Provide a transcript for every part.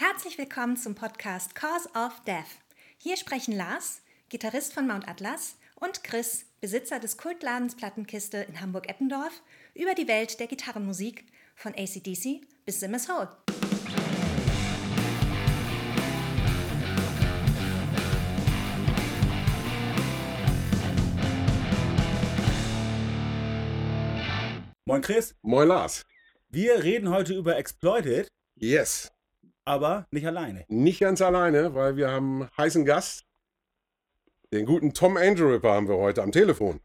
Herzlich willkommen zum Podcast Cause of Death. Hier sprechen Lars, Gitarrist von Mount Atlas, und Chris, Besitzer des Kultladens Plattenkiste in Hamburg-Eppendorf, über die Welt der Gitarrenmusik von ACDC bis Simmers Hole. Moin Chris, Moin Lars. wir reden heute über Exploited, Yes. Aber nicht alleine. Nicht ganz alleine, weil wir haben einen heißen Gast. Den guten Tom Angel Ripper haben wir heute am Telefon.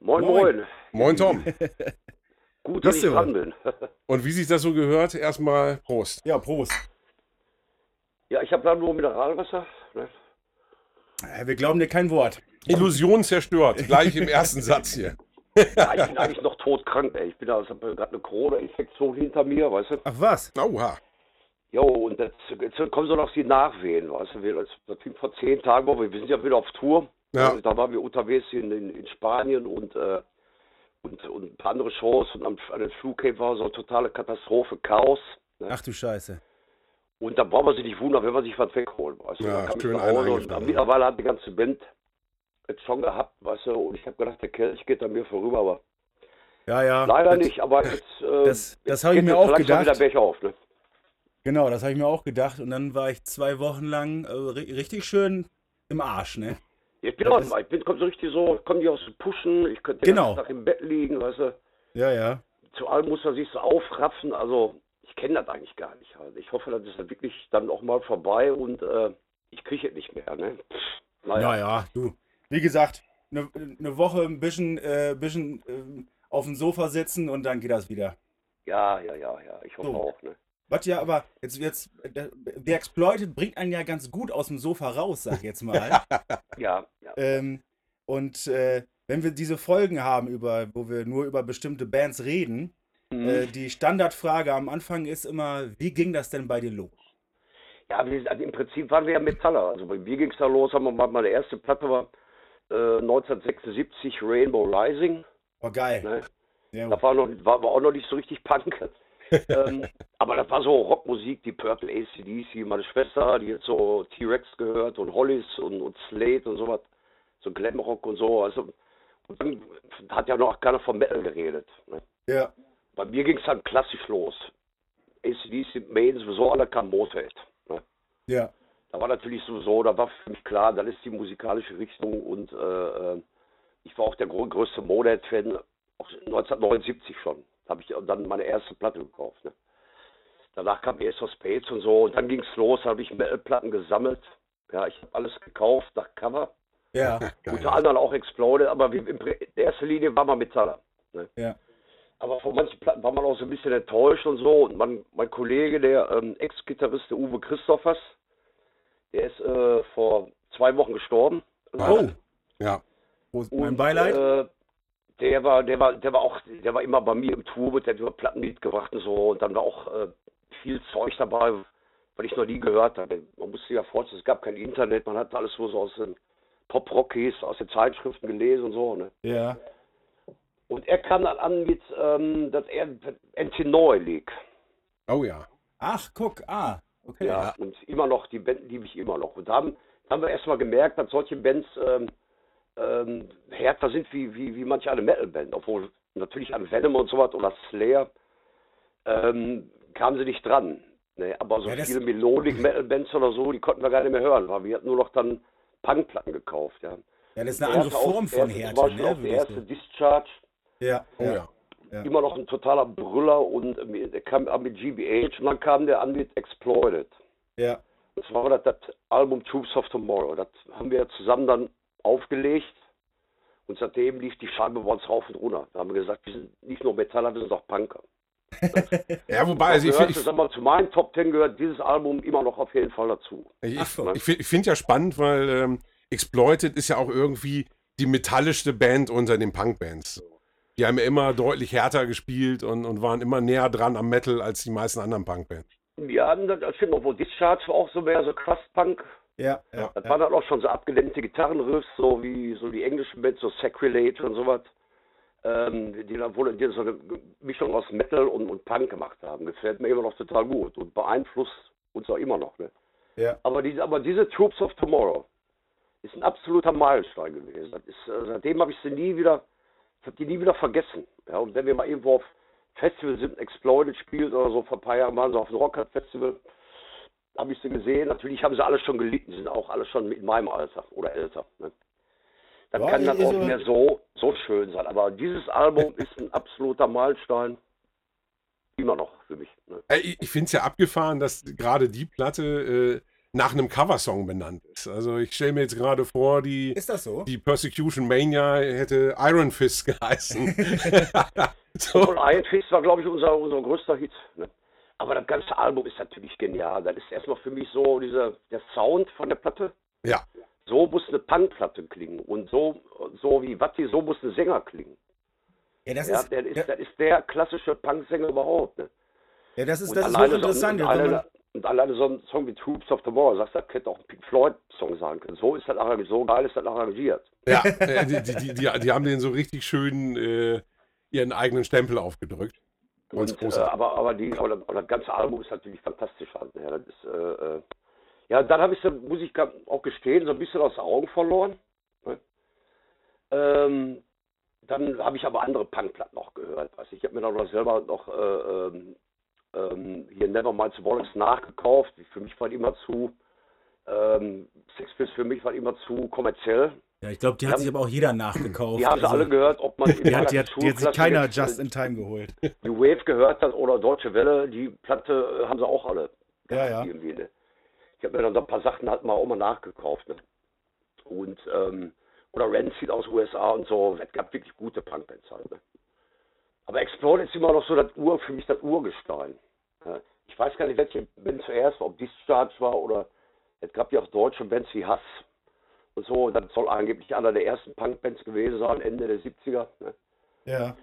Moin, Moin. moin. Moin Tom. Gut, Das dass ich ist dran bin. Und wie sich das so gehört, erstmal Prost. Ja, Prost. ja, ich habe da nur Mineralwasser. Ne? Wir glauben dir kein Wort. Illusion zerstört, gleich im ersten Satz hier. Ja, ich bin eigentlich noch todkrank, ey. Ich bin da, ich habe gerade eine Corona-Infektion hinter mir, weißt du. Ach was? Oha. Jo, und jetzt, jetzt kommen so noch die Nachwehen, weißt du. Wir, das, fing vor zehn Tagen, wo wir, wir sind ja wieder auf Tour. Ja. Und Da waren wir unterwegs in, in, in Spanien und, äh, und, und ein paar andere Shows. Und am, an den Flughäfen war so eine totale Katastrophe, Chaos. Ne? Ach du Scheiße. Und da braucht man sich nicht wundern, wenn man sich was wegholt. Weißt du? Ja, schön und eineingesperrt. mittlerweile hat die ganze Band jetzt schon gehabt, weißt du, und ich habe gedacht, der Kelch geht an mir vorüber, aber Ja, ja. leider das, nicht. Aber jetzt, äh, das- das habe ich mir auch gedacht. wieder auf, ne? Genau, das habe ich mir auch gedacht. Und dann war ich zwei Wochen lang äh, ri- richtig schön im Arsch, ne? Ich bin, auch, ich bin komm so richtig so, komm die aus dem Pushen, ich könnte Genau. den ganzen Tag im Bett liegen, weißt du. Ja, ja. Zu allem muss man sich so aufraffen, also ich kenne das eigentlich gar nicht. Also ich hoffe, das ist dann wirklich dann auch mal vorbei und äh, ich kriege es nicht mehr, ne? Pff, Naja, Ja, ja, du. Wie gesagt, eine ne Woche ein bisschen, äh, bisschen äh, auf dem Sofa sitzen und dann geht das wieder. ja, ja, ja, ja, ich hoffe So. auch, ne? Was ja aber, jetzt, jetzt, äh, The Exploited bringt einen ja ganz gut aus dem Sofa raus, sag ich jetzt mal. Ja, ja. Ähm, und äh, wenn wir diese Folgen haben, über, wo wir nur über bestimmte Bands reden, Mhm. äh, die Standardfrage am Anfang ist immer, wie ging das denn bei dir los? Ja, also im Prinzip waren wir ja Metaller. Also bei mir ging es da los, haben wir mal, meine erste Platte war äh, 1976 Rainbow Rising. Oh, geil. Ne? Ja, Da war, noch, war, war auch noch nicht so richtig Punk. Ähm, aber das war so Rockmusik, die Purple ACDC, meine Schwester, die hat so T-Rex gehört und Hollies und, und Slade und sowas, so Glamrock und so. Also, und dann hat ja noch keiner vom Metal geredet. Ne? ja, Bei mir ging es dann klassisch los. ACDC, Maiden, sowieso alle kam Motorhead. Ne? ja. Da war natürlich sowieso, da war für mich klar, das ist die musikalische Richtung und äh, äh, ich war auch der größte Motorhead-Fan, auch 1979 schon. Da habe ich dann meine erste Platte gekauft. Ne? Danach kam Ace of Spades und so und dann ging es los, da habe ich Metal-Platten gesammelt. Ja, ich habe alles gekauft nach Cover. Ja, Unter anderem auch Exploded, aber in erster Linie war man Metaller. Ne? ja. Aber von manchen Platten war man auch so ein bisschen enttäuscht und so. Und mein, mein Kollege, der ähm, Ex-Gitarrist, der Uwe Christophers, der ist äh, vor zwei Wochen gestorben. Oh, Ja. wo, Und, mein Beileid. Äh, der war, der war, der war auch, der war immer bei mir im Tour, der hat immer Platten mitgebracht und so. Und dann war auch äh, viel Zeug dabei, weil ich noch nie gehört habe. Man musste ja vorstellen, es gab kein Internet, man hat alles so so aus den Pop-Rockies, aus den Zeitschriften gelesen und so. Ne? ja. Und er kam dann an mit, ähm, dass er Antinoi League. Oh ja. Ach, guck, ah, okay. Ja, und immer noch, die Band liebe ich immer noch. Und da haben, da haben wir erstmal gemerkt, dass solche Bands ähm, ähm, härter sind wie, wie, wie manche eine Metal-Band. Obwohl natürlich an Venom und so was oder Slayer ähm, kamen sie nicht dran. Ne? Aber so Ja, viele Melodic-Metal-Bands oder so, die konnten wir gar nicht mehr hören, weil wir hatten nur noch dann Punkplatten gekauft. Ja. Ja, das ist eine Der andere Form auch- von der erste- Härte, Zum Beispiel ne? auch der erste Discharge. Ja, Oh ja. ja. immer noch ein totaler Brüller und der kam an mit GBH und dann kam der an mit Exploited. Ja, Das war das, das Album Troops of Tomorrow. Das haben wir zusammen dann aufgelegt und seitdem lief die Scheibe bei uns rauf und runter. Da haben wir gesagt, wir sind nicht nur Metaller, wir sind auch Punker. Ja, wobei, also ich, gehört, ich, sag mal, zu meinen Top Ten gehört dieses Album immer noch auf jeden Fall dazu. ich, so. ich, find- ich finde ja spannend, weil ähm, Exploited ist ja auch irgendwie die metallischste Band unter den Punkbands. Die haben ja immer deutlich härter gespielt und, und waren immer näher dran am Metal als die meisten anderen Punkbands. Ja, das das stimmt, obwohl Discharge war auch so mehr so Crust-Punk. Ja, ja. Das ja. waren dann auch schon so abgelenkte Gitarrenriffs, so wie so die englischen Bands, so Sacrilege und sowas. Ähm, die dann wohl die so eine Mischung aus Metal und, und Punk gemacht haben. Gefällt mir immer noch total gut und beeinflusst uns auch immer noch. Ne? Ja. Aber, diese, aber diese Troops of Tomorrow ist ein absoluter Meilenstein gewesen. Das ist, äh, seitdem habe ich sie nie wieder, ich habe die nie wieder vergessen. Ja, und wenn wir mal irgendwo auf Festival sind, Exploited spielt oder so, vor ein paar Jahren waren sie auf dem Rocket Festival, habe ich sie gesehen. Natürlich haben sie alle schon gelitten, die sind auch alle schon in meinem Alter oder älter. Ne? Dann Ja, kann das ist auch so- nicht mehr so, so schön sein. Aber dieses Album ist ein absoluter Meilenstein. Immer noch für mich. Ne? Ich, ich finde es ja abgefahren, dass gerade die Platte äh, nach einem Coversong benannt ist. Also ich stelle mir jetzt gerade vor, die, Ist das so? die Persecution Mania hätte Iron Fist geheißen. so. Und Iron Fist war, glaube ich, unser, unser größter Hit. Ne? Aber das ganze Album ist natürlich genial. Das ist erstmal für mich so dieser, der Sound von der Platte. Ja, So muss eine Punkplatte klingen. Und so, so wie Watti, so muss ein Sänger klingen. Ja, das Ja, ist, der ist, ja, das ist der klassische Punksänger überhaupt. Ne? ja, das ist, Und das ist alleine, hochinteressant. so, und, man- alleine, und alleine so ein Song wie Troops of Tomorrow, sagst du, das hätte auch ein Pink Floyd-Song sein können. So ist das arrangiert, so geil ist das arrangiert. ja die, die, die, die, die haben den so richtig schön äh, ihren eigenen Stempel aufgedrückt. Und, äh, aber, aber, die, aber, das- aber das ganze Album ist natürlich fantastisch. Das ist, äh, äh, ja, dann habe ich, so, muss ich auch gestehen, so ein bisschen aus den Augen verloren. Ne? Ähm, dann habe ich aber andere Punkplatten noch gehört. Also ich habe mir dann noch selber noch äh, ähm, ähm, hier Nevermind Bollocks nachgekauft. Für mich war die immer zu, ähm, Pistols für mich war immer zu kommerziell. Ja, ich glaube, die Die hat haben- sich aber auch jeder nachgekauft. Die haben sie Also, alle gehört, ob man Die hat, die hat, die hat sich keiner jetzt, just äh, in time geholt. die Wave gehört hat oder Deutsche Welle, die Platte äh, haben sie auch alle. Ja, ja. Irgendwie, ne? Ich habe mir dann so ein paar Sachen halt mal auch mal nachgekauft. Ne? Und, ähm, oder Rancid aus USA und so. Es gab wirklich gute Punkbands halt. Ne? Aber Explode ist immer noch so das Ur, für mich das Urgestein. Ja? Ich weiß gar nicht, welche Band zuerst war, ob Discharge war oder es gab ja auch deutsche Bands wie Hass und so. Das soll angeblich einer der ersten Punkbands gewesen sein, Ende der 70er. Ne? Ja.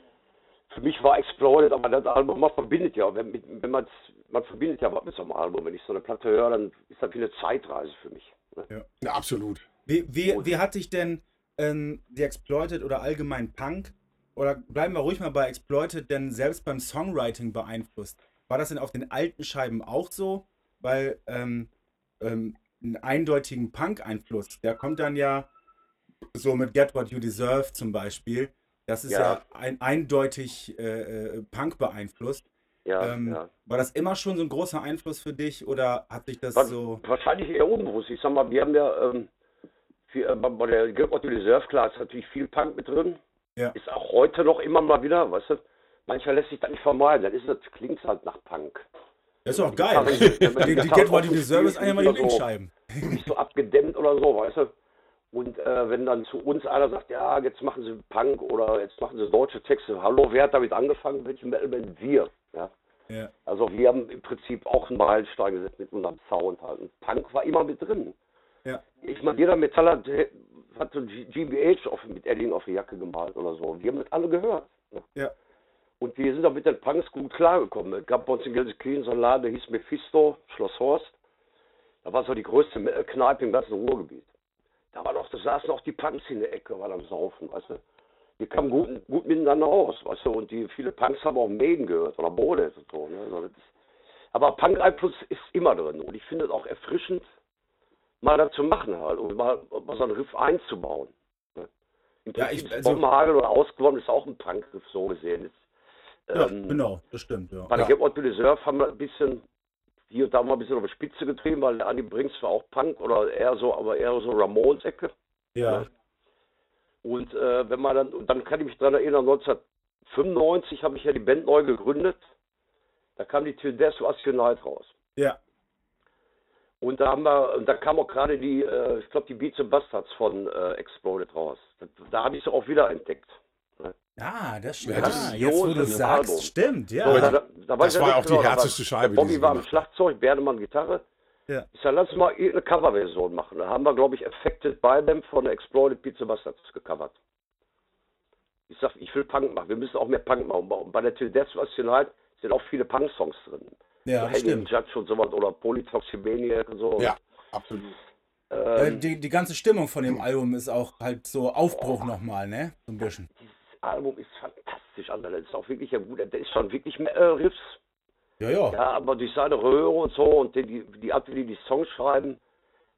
für mich war Exploded, aber das Album, man verbindet ja, wenn, wenn man man verbindet ja was mit so einem Album. Wenn ich so eine Platte höre, dann ist das wie eine Zeitreise für mich. Ne? Ja, absolut. Wie, wie, wie hat dich denn ähm, die Exploited oder allgemein Punk, oder bleiben wir ruhig mal bei Exploited, denn selbst beim Songwriting beeinflusst? War das denn auf den alten Scheiben auch so? Weil ähm, ähm, einen eindeutigen Punk-Einfluss, der kommt dann ja so mit Get What You Deserve zum Beispiel. Das ist ja, Ja. ein, eindeutig äh, äh, Punk beeinflusst. Ja, Ähm, ja. War das immer schon so ein großer Einfluss für dich oder hat sich das War, so. Wahrscheinlich eher unbewusst. Ich sag mal, wir haben ja ähm, viel, äh, bei der Get What You Deserve, klar, ist natürlich viel Punk mit drin. Ja. Ist auch heute noch immer mal wieder, weißt du, manchmal lässt sich das nicht vermeiden. Dann ist das, klingt halt nach Punk. Das ist doch geil. Die, die Get What You Deserve ist spielt, eigentlich mal die so. Linkscheiben. nicht so abgedämmt oder so, weißt du? Und äh, wenn dann zu uns einer sagt, ja, jetzt machen sie Punk oder jetzt machen sie deutsche Texte, hallo, wer hat damit angefangen? Welche Metalband? Wir. Ja? Ja. Also wir haben im Prinzip auch einen Meilenstein gesetzt mit unserem Sound halt. Und Punk war immer mit drin. Ja. Ich meine, jeder Metaller hat so GBH auf, mit Edding auf die Jacke gemalt oder so. Wir haben das alle gehört. Ne? Ja. Und wir sind auch mit den Punks gut klargekommen. Es gab bei uns in Gelsenkirchen so einen Laden, der hieß Mephisto, Schloss Horst. Da war so die größte Me- Kneipe im ganzen Ruhrgebiet. Da war doch, da saßen auch die Punks in der Ecke, waren am Saufen, weißt du. Die kamen gut, gut miteinander aus, weißt du. Und die viele Punks haben auch Maiden gehört oder Bodes und so. Ne? Also aber Punk-Einfluss ist immer drin. Und ich finde es auch erfrischend, mal das zu machen halt. Und mal, mal so einen Riff einzubauen. Ne? Im Ja, ich- also- Bombenhagel oder Ausgewonnen ist auch ein Punk-Riff so gesehen. Ist, Ja, ähm, genau, das stimmt, ja. bei der Get What You Deserve haben wir ein bisschen, hier und da mal ein bisschen auf die Spitze getrieben, weil der Andi Brinks war auch Punk oder eher so, aber eher so Ramones-Ecke. Ja, Und äh, wenn man dann, und dann kann ich mich daran erinnern, 1995 habe ich ja die Band neu gegründet. Da kam die Till Death to Unite raus. ja, Und da haben wir, und da kam auch gerade die, äh, ich glaube, die Beats and Bastards von äh, Exploded raus. Da, da habe ich sie auch wieder entdeckt. Ah, das stimmt. Ja, das ah, jetzt, wo du das sagst, Album. stimmt, ja. Aber Da, die- da, da das ich war ja auch die genau, härteste war- Scheibe, die Bobby war am gemacht Schlagzeug, Bernemann Gitarre. Ja. Ich sag, lass mal irgendeine Coverversion machen. Da haben wir, glaube ich, Affected by Them von Exploited Pizza Bastards gecovert. Ich sag, ich will Punk machen. Wir müssen auch mehr Punk machen. Und bei der Till Death was Tonight sind auch viele Punk-Songs drin. ja, so das Hanging stimmt. Judge und sowas oder Polytoximaniac und so. Ja, absolut. Äh, Ähm, die, die ganze Stimmung von dem Album ist auch halt so Aufbruch nochmal, ne? So ein bisschen. dieses Album ist fantastisch, Alter. Das ist auch wirklich ja gut. Der ist schon wirklich äh, Riffs. Ja, ja. Ja, aber durch seine Röhre und so und die, die, die Art, wie die die Songs schreiben,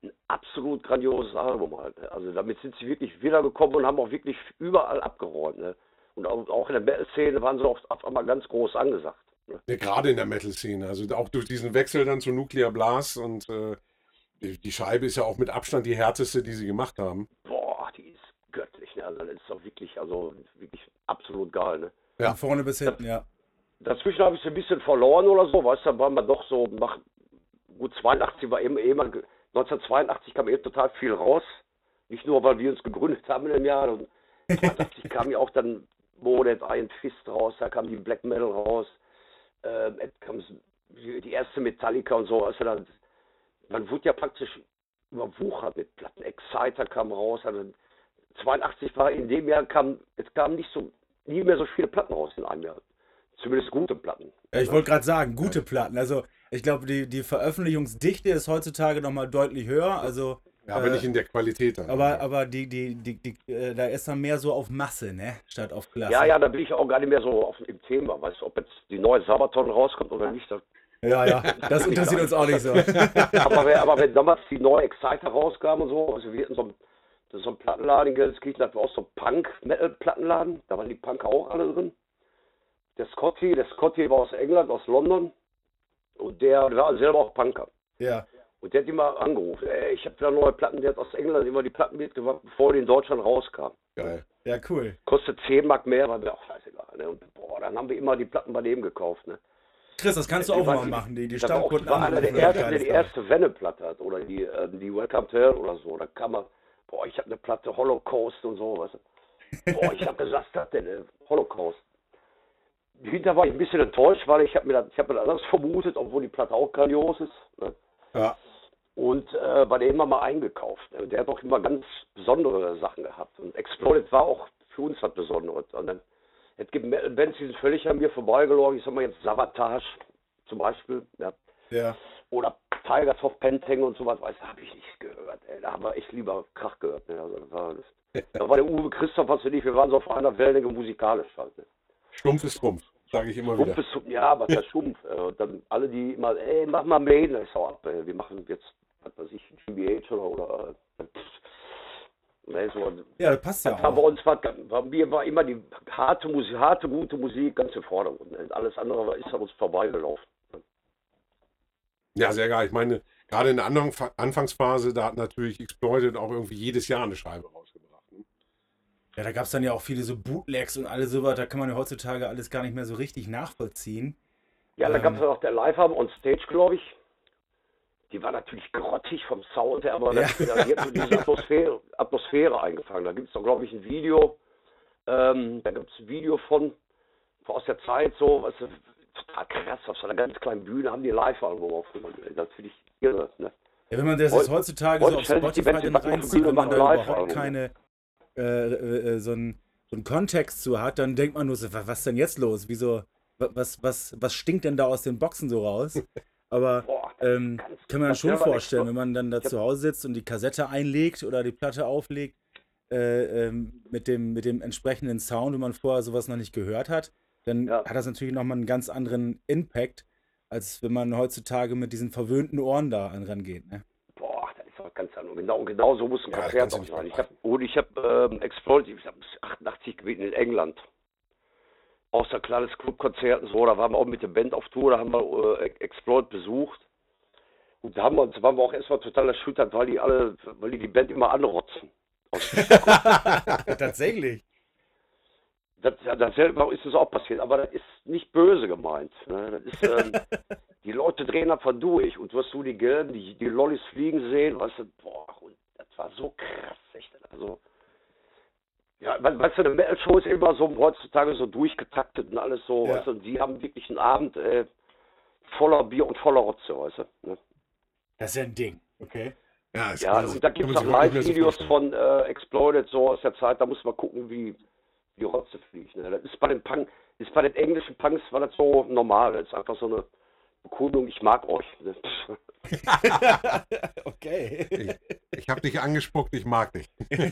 ein absolut grandioses Album halt. Ne? Also damit sind sie wirklich wiedergekommen und haben auch wirklich überall abgeräumt. Ne? Und auch, auch in der Metal-Szene waren sie auch auf einmal ganz groß angesagt. Ne? Ja, gerade in der Metal-Szene. Also auch durch diesen Wechsel dann zu Nuclear Blast und äh, die, Scheibe ist ja auch mit Abstand die härteste, die sie gemacht haben. Boah, göttlich. Ne? Also das ist doch wirklich, also wirklich absolut geil. Ne? Ja. Von vorne bis hinten, ja. Dazwischen habe ich sie ein bisschen verloren oder so, weißt du, da war man doch so, nach gut 82 war eben, eben 1982 kam eben total viel raus. Nicht nur, weil wir uns gegründet haben in dem Jahr. Und 82 kam ja auch dann Modet, Iron Fist raus, da kam die Black Metal raus, ähm, es kam die erste Metallica und so. Also dann, man wurde ja praktisch überwuchert mit Platten. Exciter kam raus. Also 82 war in dem Jahr kam, es kam nicht so, nie mehr so viele Platten raus in einem Jahr. Zumindest gute Platten. Ja, ich wollte gerade sagen, gute Platten. Also ich glaube, die, die Veröffentlichungsdichte ist heutzutage nochmal deutlich höher. Also, Ja, aber äh, nicht in der Qualität dann. aber, aber die, die, die, die, äh, da ist dann mehr so auf Masse, ne? Statt auf Klasse. Ja, ja, da bin ich auch gar nicht mehr so auf, im Thema. Weißt du, ob jetzt die neue Sabaton rauskommt oder nicht. Das, Ja, ja. Das interessiert uns auch nicht so. aber, wenn, aber wenn damals die neue Exciter rauskam und so, also wir hatten so ein, das ist so ein Plattenladen in Gelsenkirchen, das war auch so ein Punk-Metal-Plattenladen. Da waren die Punker auch alle drin. Der Scotty, der Scotty war aus England, aus London. Und der, war selber auch Punker. Ja. Und der hat immer angerufen, ey, ich habe da neue Platten, der hat aus England immer die Platten mitgebracht, bevor die in Deutschland rauskamen. Geil. Ja, cool. Kostet 10 Mark mehr, war mir auch scheißegal. Ne? Und boah, dann haben wir immer die Platten bei dem gekauft. Ne? Chris, das kannst du Die auch mal machen, die, die Das Stammkunden das war einer der ersten, der die erste Wenne-Platte hat. Oder die, äh, die Welcome to Hell oder so. Da kam man, boah, ich habe eine Platte Holocaust und so. Weißt du? Boah, ich habe gesagt, das denn, äh, Holocaust. Hinterher war ich ein bisschen enttäuscht, weil ich habe mir, das- ich hab mir das anders vermutet, obwohl die Platte auch grandios ist. Ne? Ja. Und äh, bei dem haben wir mal eingekauft. Ne? Der hat auch immer ganz besondere Sachen gehabt. Und Exploded war auch für uns was Besonderes. Und dann, es gibt Bands, die sind völlig an mir vorbeigelaufen. Ich sag mal jetzt Savatage zum Beispiel. Ja. Ja. Oder Tigers of Pentang und sowas, weiß habe ich nicht gehört. Ey. Da haben wir echt lieber Krach gehört. Ne? Also, das war, das, da war der Uwe Christoph, was wir nicht, wir waren so auf einer Wellenlänge musikalisch halt. Ne? Stumpf ist Trumpf, sage ich immer wieder. Stumpf ist, ja, was der Stumpf. Äh, Und dann alle, die immer, ey, mach mal Maiden, ich sag ab, ey, wir machen jetzt, was weiß ich, GBH oder, oder äh, pff, ne, so, Ja, das passt ja war bei auch. uns war, bei mir war immer die harte Musik, harte, gute Musik ganz im Vordergrund. Ne? Alles andere ist an uns vorbeigelaufen. Ja, sehr geil. Ich meine, gerade in der Anfang, Anfangsphase, da hat natürlich Exploited auch irgendwie jedes Jahr eine Scheibe rausgebracht. Ne? Ja, da gab es dann ja auch viele so Bootlegs und alles sowas. Da kann man ja heutzutage alles gar nicht mehr so richtig nachvollziehen. Ja, da Ähm. gab es auch der Live-Abend on Stage, glaube ich. Die war natürlich grottig vom Sound her, aber Ja. die hat so diese Atmosphäre, Atmosphäre eingefangen. Da gibt es doch, glaube ich, ein Video. Ähm, da gibt es ein Video von, von aus der Zeit, so, was total krass, auf so einer ganz kleinen Bühne haben die Live-Album aufgenommen. Das finde ich irre. Ne? Ja, wenn man das jetzt Heute- heutzutage so heute auf sich die Spotify dann auf reinzieht, wenn man und da überhaupt keine äh, äh, äh, so einen so einen Kontext zu hat, dann denkt man nur so, wa- was ist denn jetzt los? Wieso, wa- was, was, was stinkt denn da aus den Boxen so raus? Aber Boah, ähm, kann man schon vorstellen, wenn man dann da zu Hause sitzt und die Kassette einlegt oder die Platte auflegt, äh, ähm, mit, dem, mit dem entsprechenden Sound, wenn man vorher sowas noch nicht gehört hat, dann Ja. hat das natürlich nochmal einen ganz anderen Impact, als wenn man heutzutage mit diesen verwöhnten Ohren da an rangeht. Ne? Boah, das ist was ganz anderes. Genau, genau so muss ein Ja, Konzert auch nicht sein. Ich hab, und ich habe ähm, Exploited, ich habe 88 gewesen in England. Außer kleines Clubkonzert und so, da waren wir auch mit der Band auf Tour, da haben wir äh, Exploit besucht. Und da haben wir uns, waren wir auch erstmal total erschüttert, weil die alle, weil die die Band immer anrotzen. Tatsächlich. Das, das selber ist es auch passiert, aber das ist nicht böse gemeint. Ne? Das ist, ähm, die Leute drehen einfach durch und du hast so die Gelben, die, die Lollis fliegen sehen, weißt du, boah, und das war so krass, echt. Also, ja, we- weißt du, eine Metal-Show ist immer so heutzutage so durchgetaktet und alles so, Ja. weißt du, und die haben wirklich einen Abend äh, voller Bier und voller Rotze, weißt du. Ne? Das ist ja ein Ding. Okay. Ja, das Ja, und da gibt es auch Live-Videos von äh, Exploited, so aus der Zeit, da muss man gucken, wie die Rotze fliegt. Ne? Das ist bei den Punk, ist bei den englischen Punks war das so normal. Das ist einfach so eine Bekundung, ich mag euch. Ne? okay. Ich, ich habe dich angespuckt, ich mag dich.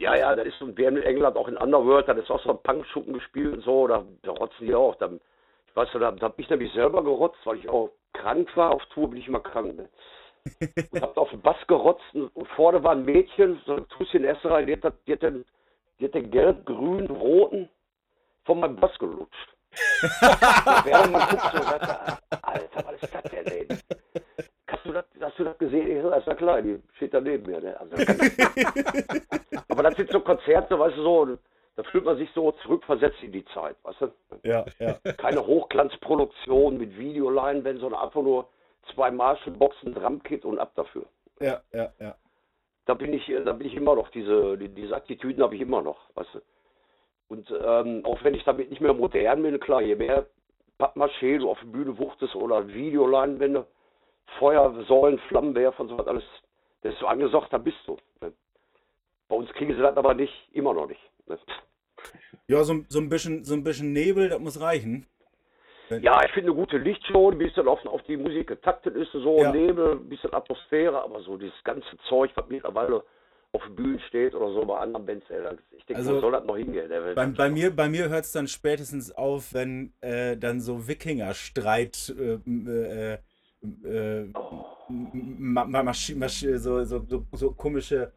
Ja, ja, das ist so, wir haben in England auch in Underworld, da ist auch so ein Punkschuppen gespielt und so, da, da rotzen die auch. Dann, ich Weißt du, da, da habe ich nämlich selber gerotzt, weil ich auch krank war. Auf Tour bin ich immer krank. Ne? und hab auf den Bass gerotzt und, vorne war ein Mädchen, so ein Tussi in der ersten Reihe, die hat, die hat den, die hat den gelb, grün, roten von meinem Bass gelutscht. Während man guckt so, Alter, was ist das denn, ey? Hast du das, hast du das gesehen? Ich so, ist ja klar, die steht da neben mir. Ne? Also, aber das sind so Konzerte, weißt du, so, da fühlt man sich so zurückversetzt in die Zeit, weißt du? Ja, ja. Keine Hochglanzproduktion mit Videoleinwänden, sondern einfach nur zwei Marshall-Boxen, Drumkit und ab dafür. Ja, ja, ja. Da bin ich, da bin ich immer noch, diese, die, diese Attitüden habe ich immer noch, weißt du. Und ähm, auch wenn ich damit nicht mehr modern bin, klar, je mehr Pappmaché du auf der Bühne wuchtest oder Videoleinwände, Feuersäulen, Flammenwerfer und so was alles, desto angesagter bist du. Ne? Bei uns kriegen sie das aber nicht, immer noch nicht. Ne? Ja, so, so, ein bisschen, so ein bisschen Nebel, das muss reichen. Ja, ich finde eine gute Lichtshow, ein bisschen auf, auf die Musik getaktet ist, so Ja. Nebel, ein bisschen Atmosphäre, aber so dieses ganze Zeug, was mittlerweile auf Bühnen steht oder so bei anderen Bands, ey, ich denke, Also, soll das noch hingehen? Bei, bei mir, bei mir hört es dann spätestens auf, wenn äh, dann so Wikinger-Streit äh, äh, äh, marschi- so, so, so, so komische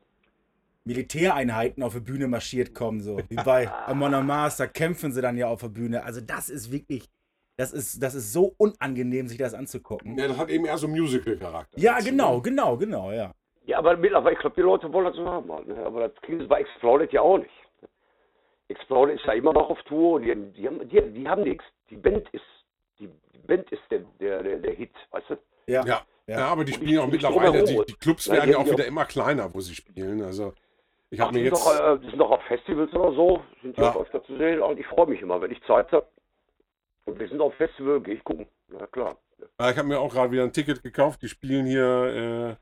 Militäreinheiten auf der Bühne marschiert kommen, so wie bei Amon Amarth, da kämpfen sie dann ja auf der Bühne. Also das ist wirklich, das ist, das ist so unangenehm, sich das anzugucken. Ja, das hat eben eher so Musical-Charakter. Ja, genau, genau, genau, ja. Ja, aber mittlerweile, ich glaube, die Leute wollen das so haben. Halt, ne? Aber das kriegen sie bei Exploded ja auch nicht. Exploded ist ja immer noch auf Tour und die, die, haben, die, die haben nichts. Die Band ist, die, die Band ist der, der, der, der Hit, weißt du? Ja, Ja, Ja. ja. aber die Und spielen auch ich- mittlerweile, die, die Clubs werden die ja auch wieder immer kleiner, wo sie spielen. Also ich habe die, mir sind jetzt... noch, äh, die sind noch auf Festivals oder so, sind Ja. ja öfter zu sehen und ich freue mich immer, wenn ich Zeit habe. Und wir sind auf Festival, gehe ich gucken. Na klar. Ja, ich habe mir auch gerade wieder ein Ticket gekauft. Die spielen hier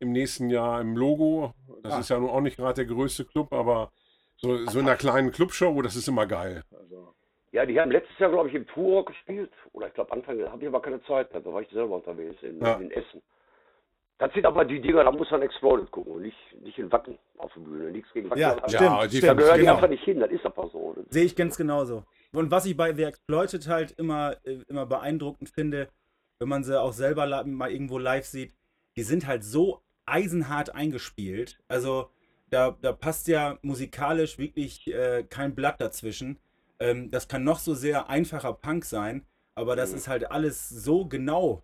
äh, im nächsten Jahr im Logo. Das Ah. ist ja nun auch nicht gerade der größte Club, aber so, so in einer kleinen Clubshow, das ist immer geil. Also, Ja, die haben letztes Jahr, glaube ich, im Tour gespielt. Oder ich glaube, Anfang, da habe ich aber keine Zeit. Da war ich selber unterwegs in, Ja. in Essen. Das sind aber die Dinger, da muss man Exploded gucken und nicht, nicht in Wacken auf der Bühne. Nichts gegen Wacken. Ja, aber stimmt, Ja, die Da stimmt, gehören die genau. einfach nicht hin, das ist einfach so. Sehe ich ganz genauso. Und was ich bei The Exploited halt immer, äh, immer beeindruckend finde, wenn man sie auch selber mal irgendwo live sieht, die sind halt so eisenhart eingespielt. Also da, da passt ja musikalisch wirklich äh, kein Blatt dazwischen. Ähm, das kann noch so sehr einfacher Punk sein, aber das ist halt alles so genau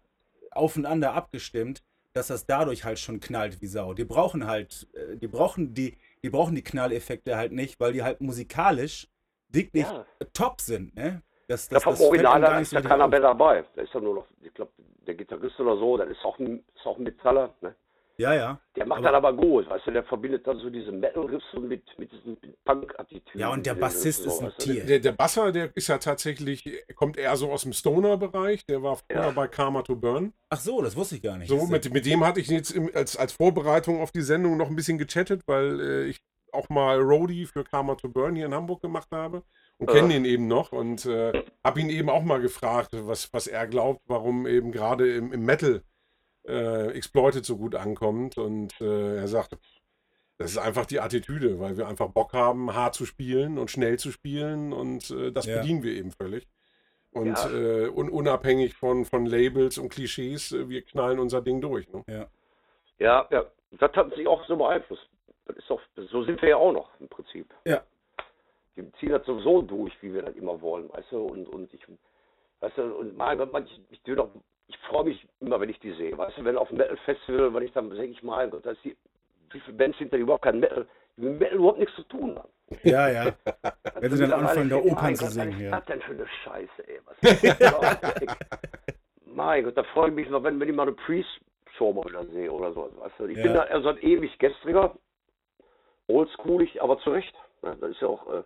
aufeinander abgestimmt, dass das dadurch halt schon knallt wie Sau. Die brauchen halt, äh, die brauchen die, die brauchen die Knalleffekte halt nicht, weil die halt musikalisch wirklich Ja. top sind, ne? Das, Ja, das, vom das fällt Original, da ist so ja keiner mehr dabei. Da ist ja nur noch, ich glaube, der Gitarrist oder so, das ist auch ein, ist auch ein Metaller. Ne? Ja, ja. Der macht Aber- dann aber gut, weißt du, der verbindet dann so diese Metal-Riffs mit, mit diesen Punk-Attitüden. Ja, und der Bassist ist ein weißt du, Tier. der, der Basser, der ist ja tatsächlich, kommt eher so aus dem Stoner-Bereich. Der war früher Ja. bei Karma to Burn. Ach so, das wusste ich gar nicht. So, mit, mit dem hatte ich jetzt im, als, als Vorbereitung auf die Sendung noch ein bisschen gechattet, weil äh, ich auch mal Roadie für Karma to Burn hier in Hamburg gemacht habe und Ja. kenne ihn eben noch und äh, habe ihn eben auch mal gefragt, was, was er glaubt, warum eben gerade im, im Metal äh, Exploited so gut ankommt und äh, er sagte, das ist einfach die Attitüde, weil wir einfach Bock haben, hart zu spielen und schnell zu spielen und äh, das Ja. bedienen wir eben völlig. Und Ja. äh, un unabhängig von, von Labels und Klischees, äh, wir knallen unser Ding durch. Ne? Ja, ja, das hat sich auch so beeinflusst. Das ist doch, so sind wir ja auch noch im Prinzip. Ja. Die ziehen das sowieso durch, wie wir das immer wollen, weißt du, und, und ich, weißt du, und mein Gott, man, ich, ich, doch, ich freue mich immer, wenn ich die sehe, weißt du, wenn auf dem Metal Festival, wenn ich dann denke ich, mein Gott, da ist die, wie viele Bands sind da überhaupt kein Metal, die mit Metal überhaupt nichts zu tun haben. Ja, ja. Wenn sie dann Mittlerweile anfangen, da Opern zu singen Was ist das denn für eine Scheiße, ey? Was ist das? mein Gott, da freue ich mich noch, wenn, wenn ich mal eine Priest-Show mal wieder sehe oder so. Weißt du? Ich Ja. bin da also ein ewig gestriger, oldschoolig, aber zu Recht. Ja, das ist ja auch, äh,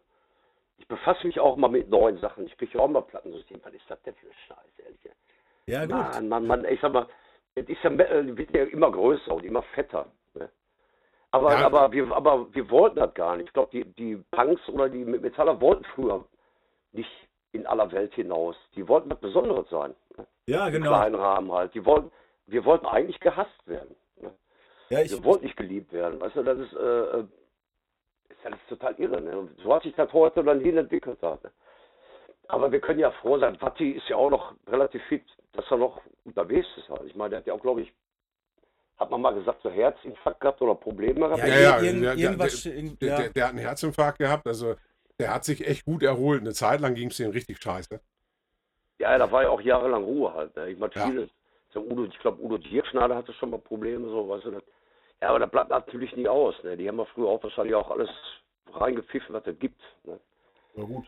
ich befasse mich auch mal mit neuen Sachen. Ich kriege ja auch mal Plattensystem. Was ist das denn für Scheiße, ehrlich? Ja, gut. Mann, Mann, Mann, ich sag mal, es ist ja, Metal wird ja immer größer und immer fetter. Ne? Aber, Ja. aber, wir, aber wir wollten das gar nicht. Ich glaube, die, die Punks oder die Metaller wollten früher nicht in aller Welt hinaus. Die wollten was Besonderes sein. Ne? Ja, Im genau. kleinen Rahmen halt. Die wollten, wir wollten eigentlich gehasst werden. Ne? Ja, ich, Wir wollten nicht geliebt werden. Weißt du, das ist, äh, äh, ist ja das total irre. Ne? So hat sich das heute dann hin entwickelt. Hat, ne? Aber wir können ja froh sein, Vati ist ja auch noch relativ fit, dass er noch unterwegs ist. Halt. Ich meine, der hat ja auch, glaube ich, hat man mal gesagt, so Herzinfarkt gehabt oder Probleme gehabt. Ja, Ja, ja, irgend- der, der, irgendwas- der, ja. hat einen Herzinfarkt gehabt, also der hat sich echt gut erholt. Eine Zeit lang ging es ihm richtig scheiße. Ja, da war ja auch jahrelang Ruhe halt. Ne? Ich meine, Ja. Udo, ich glaube, Udo Dirkschneider hatte schon mal Probleme, so, weißt du das. Ja, aber das bleibt natürlich nie aus. Ne? Die haben ja früher auch wahrscheinlich auch alles reingepfiffen, was es gibt. Ne? Na gut.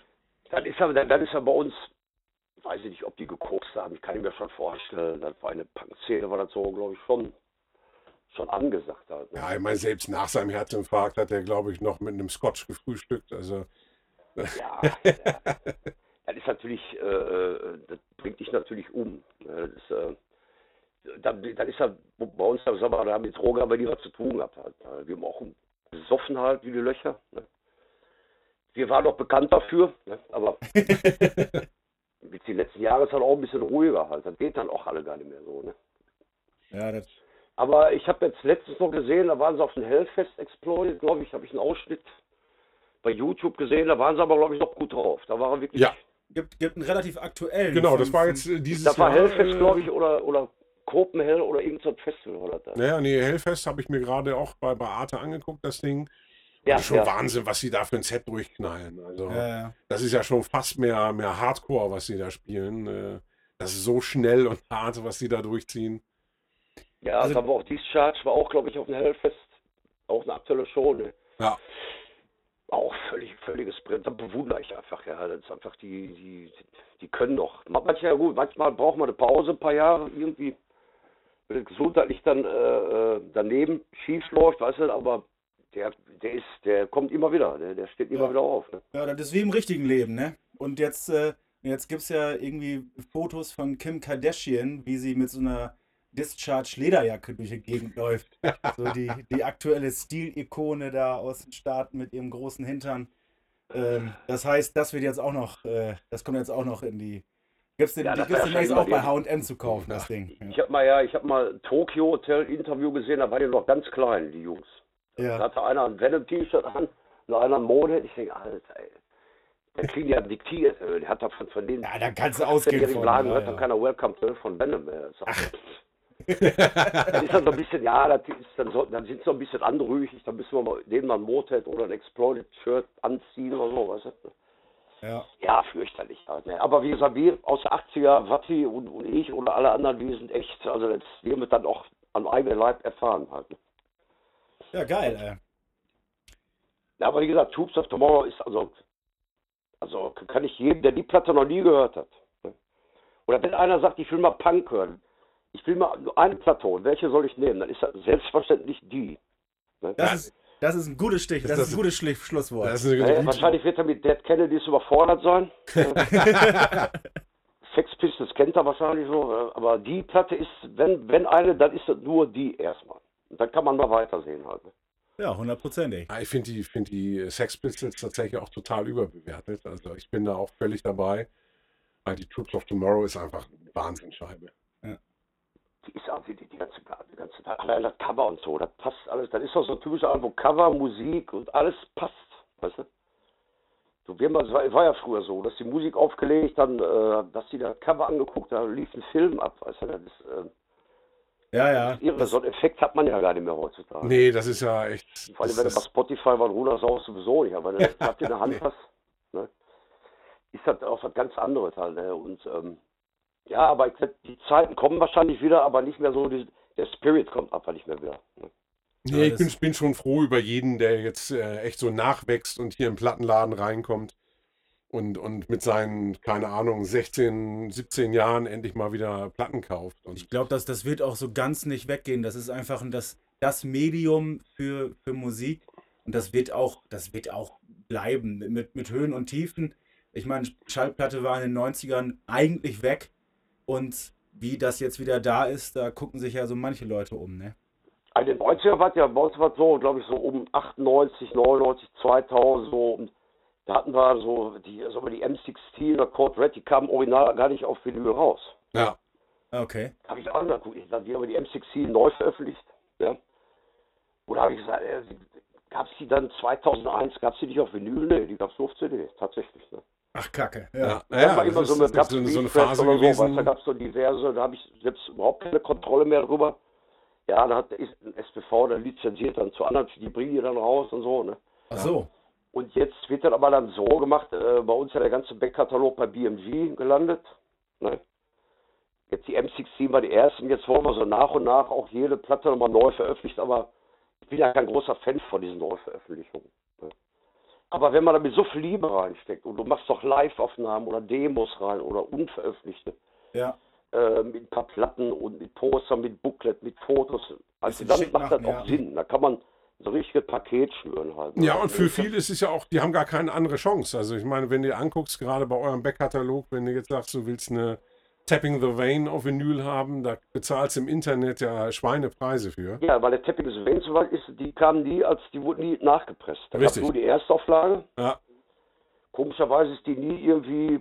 Dann ist er, dann, dann ist er bei uns, weiß ich nicht, ob die gekokst haben, ich kann mir schon vorstellen, das war eine Punk-Szene, war das so, glaube ich, schon, schon angesagt halt. Ne? Ja, ich meine, selbst nach seinem Herzinfarkt hat er, glaube ich, noch mit einem Scotch gefrühstückt. Also, Ja, ja. das ist natürlich, äh, äh, das bringt dich natürlich um. ne? Das äh, dann, dann ist er bei uns, da sagen wir, da haben die Drogen aber nie was zu tun gehabt. Halt. Wir haben auch besoffen halt wie die Löcher. Ne? Wir waren auch bekannt dafür, ne? aber mit den letzten Jahren ist halt auch ein bisschen ruhiger halt. Das geht dann auch alle gar nicht mehr so. Ne? Ja, das, Aber ich habe jetzt letztens noch gesehen, da waren sie auf dem Hellfest Exploited, glaube ich, habe ich einen Ausschnitt bei YouTube gesehen, da waren sie aber, glaube ich, noch gut drauf. Da war er wirklich. Ja. gibt, gibt einen relativ aktuellen. genau, das war jetzt äh, dieses Das war Jahr. Hellfest, äh, glaube ich, oder, oder Copenhagen oder irgend so ein Festival war das da. Naja, nee, Hellfest habe ich mir gerade auch bei, bei Arte angeguckt, das Ding. Ja, das ist schon ja. Wahnsinn, was sie da für ein Set durchknallen. Also, Ja, ja. das ist ja schon fast mehr, mehr Hardcore, was sie da spielen. Äh, Das ist so schnell und hart, was sie da durchziehen. Ja, Also- aber auch Discharge war auch, glaube ich, auf dem Hellfest auch eine aktuelle Show. Ne? Ja, Auch völlig, völliges Sprint. Das bewundere ich einfach, ja. Das ist einfach, die, die, die können doch. Manchmal, ja gut, manchmal braucht man eine Pause, ein paar Jahre, irgendwie, wenn es gesundheitlich dann äh, äh, daneben schief läuft, weißt du, aber der, der ist, der kommt immer wieder, der, der steht immer Ja. wieder auf. Ne? Ja, das ist wie im richtigen Leben, ne? Und jetzt, äh, jetzt gibt es ja irgendwie Fotos von Kim Kardashian, wie sie mit so einer Discharge-Lederjacke durch die Gegend läuft. So die, die aktuelle Stilikone da aus den Staaten mit ihrem großen Hintern. Ähm, das heißt, das wird jetzt auch noch, äh, das kommt jetzt auch noch in die. Gibt's den, Ja, die gibt's ja demnächst auch bei H&M zu kaufen, das Ding. Ich habe mal ja, ich habe mal Tokyo Hotel Interview gesehen, da waren die noch ganz klein, die Jungs. Da Ja, hatte einer ein Venom-T-Shirt an und einer ein Mode. Ich denke, Alter, ey. Der kriegt ja diktiert. äh, Der hat da von, von denen. ja dann kannst du wenn ausgehen im von. Laden Ja, hört, ja. dann keiner Welcome to von Venom mehr. Ach. Das ist dann so ein bisschen, ja, das ist dann, so, dann sind sie so ein bisschen anrüchig. Dann müssen wir mal, denen mal ein Motorhead oder ein Exploited-Shirt anziehen oder so, weißt du? Ja. Ja, fürchterlich. Ne? Aber wie gesagt, wir aus der 80er, Watti und, und ich oder alle anderen, wir sind echt, also das, wir haben es dann auch am eigenen Leib erfahren halt. Ne? ja, geil, ey. Ja, aber wie gesagt, Troops of Tomorrow ist also, also kann ich jedem, der die Platte noch nie gehört hat. ne? Oder wenn einer sagt, ich will mal Punk hören, ich will mal nur eine Platte holen, welche soll ich nehmen? Dann ist das selbstverständlich die. Das ist, das ist ein gutes Stich, das, Das ist ein gutes Schli- Schlusswort. das ist eine Äh, wahrscheinlich wird er mit Dead Kennedys überfordert sein. Sex Pistols kennt er wahrscheinlich so, äh, aber die Platte ist, wenn, wenn eine, dann ist das nur die erstmal. Dann kann man mal weitersehen halt. ne? Ja, hundertprozentig. Ja, ich finde die, find die Sex Pistols tatsächlich auch total überbewertet. Also ich bin da auch völlig dabei. Weil die Troops of Tomorrow ist einfach eine Wahnsinnscheibe. Die ist auch die, die, ganze, die ganze, allein das Cover und so, das passt alles. Das ist doch so ein typischer Album, Cover, Musik und alles passt, weißt du? So, wir haben, es war, war ja früher so, dass die Musik aufgelegt, dann, äh, dass die das Cover angeguckt, da lief ein Film ab, weißt du? Das ist, äh, Ja, ja. irre, so einen Effekt hat man ja gar nicht mehr heutzutage. Nee, das ist ja echt. Vor allem, Das, wenn du bei das, Spotify was runtersaust, sowieso nicht. Aber wenn du das in der Hand hast, ne, ist das auch was ganz anderes halt. Ne? Und ähm, ja, aber die Zeiten kommen wahrscheinlich wieder, aber nicht mehr so, die, der Spirit kommt einfach nicht mehr wieder. Ne? nee, Ja, ich bin, bin schon froh über jeden, der jetzt äh, echt so nachwächst und hier im Plattenladen reinkommt und, und mit seinen, keine Ahnung, 16, 17 Jahren endlich mal wieder Platten kauft. Und Ich glaube, dass das wird auch so ganz nicht weggehen. Das ist einfach ein- das, das Medium für, für Musik. Und das wird auch, das wird auch bleiben. Mit, mit Höhen und Tiefen. Ich meine, Schallplatte war in den 90ern eigentlich weg. Und wie das jetzt wieder da ist, da gucken sich ja so manche Leute um, ne? Also in 90er war es ja bei uns war so, glaube ich, so um 98, 99, 2000, so. Und da hatten wir so die, also die M16 oder Code Red, die kamen original gar nicht auf Vinyl raus. ja, Okay. habe ich auch angeguckt. Ich dachte, die haben die M16 neu veröffentlicht. Ja. Oder habe ich gesagt, äh, gab es die dann 2001, gab es die nicht auf Vinyl? Nee, die gab es nur auf CD, tatsächlich. Ne? Ach, Kacke. Ja. Ja, Das ja, war immer so eine, ist so, eine- so eine Speedfest Phase oder so, weißt, gewesen. da gab es so diverse, da habe ich selbst überhaupt keine Kontrolle mehr drüber. Ja, da hat, ist ein SPV dann lizenziert dann zu anderen, die bringen die dann raus und so. Ne? Ach so. Und jetzt wird das aber dann so gemacht, äh, bei uns ja der ganze Backkatalog bei BMG gelandet. Ne? Jetzt die M16 war die ersten, jetzt wollen wir so nach und nach auch jede Platte nochmal neu veröffentlicht, aber ich bin ja kein großer Fan von diesen Neuveröffentlichungen. Aber wenn man da mit so viel Liebe reinsteckt und du machst doch Live-Aufnahmen oder Demos rein oder unveröffentlichte, Ja. äh, mit ein paar Platten und mit Postern, mit Booklet, mit Fotos, also dann schick macht das machen, auch ja. Sinn. Da kann man so richtiges Paket schnüren halt. Ja, und für viele ist es ja auch, die haben gar keine andere Chance. Also ich meine, wenn du dir anguckst, gerade bei eurem Backkatalog, wenn du jetzt sagst, du willst eine Tapping the Vein auf Vinyl haben, da bezahlst du im Internet ja Schweinepreise für. Ja, weil der Tapping des Veins zum Beispiel ist, die kamen nie als, die wurden nie nachgepresst. Da gab Richtig. nur die Erstauflage. Ja, Komischerweise ist die nie irgendwie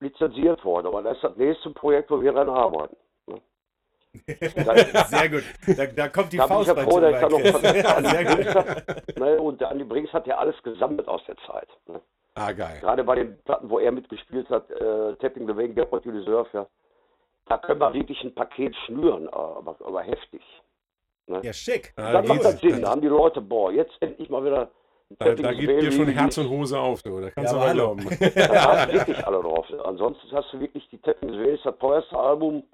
lizenziert worden, aber das ist das nächste Projekt, wo wir dran arbeiten. ne? Sehr gut. Da, da kommt die da bin ich Faust ja bei froh, noch Chris. von Ja, sehr Brings gut. ne, und der Andi Brings hat ja alles gesammelt aus der Zeit. Ne? Ah geil. Gerade bei den Platten, wo er mitgespielt hat, äh, Tapping the Vein, Get What You Deserve, ja, da können wir wirklich ein Paket schnüren, aber, aber heftig. Ja, schick. Ja, Dann da macht das Sinn, da haben die Leute, boah, jetzt endlich mal wieder ein Da, Tapping da Vein dir schon. Herz und Hose auf, du. Da kannst Ja, du glauben. Da haben wirklich alle drauf. Ansonsten hast du wirklich die Tapping the Vein, ist das teuerste Album,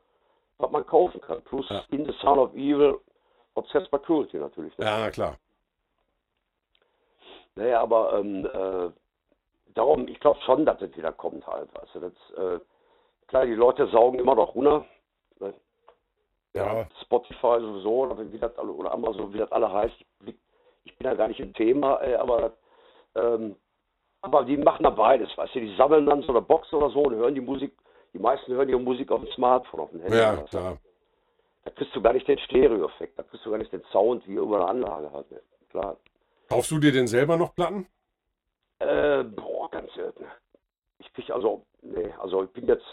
was man kaufen kann. Plus Ja. In the Sound of Evil, Obsessed by Cruelty natürlich. Ne? Ja, na klar. Naja, aber ähm, äh, darum, ich glaube schon, dass das wieder kommt halt. Also das, äh, klar, die Leute saugen immer noch runter. Ne? Ja. Spotify sowieso, oder, wie das alle, oder Amazon, wie das alle heißt. Ich, bin da gar nicht im Thema, ey, aber, ähm, aber die machen da beides, weißt du, die sammeln dann so eine Box oder so und hören die Musik, die meisten hören ihre Musik auf dem Smartphone, auf dem Handy. Ja, weißt du. klar. Da kriegst du gar nicht den Stereo-Effekt, da kriegst du gar nicht den Sound wie über eine Anlage halt. Ne? Klar. Kaufst du dir denn selber noch Platten? Äh, boah, ganz selten. Ich krieg also, nee, also ich bin jetzt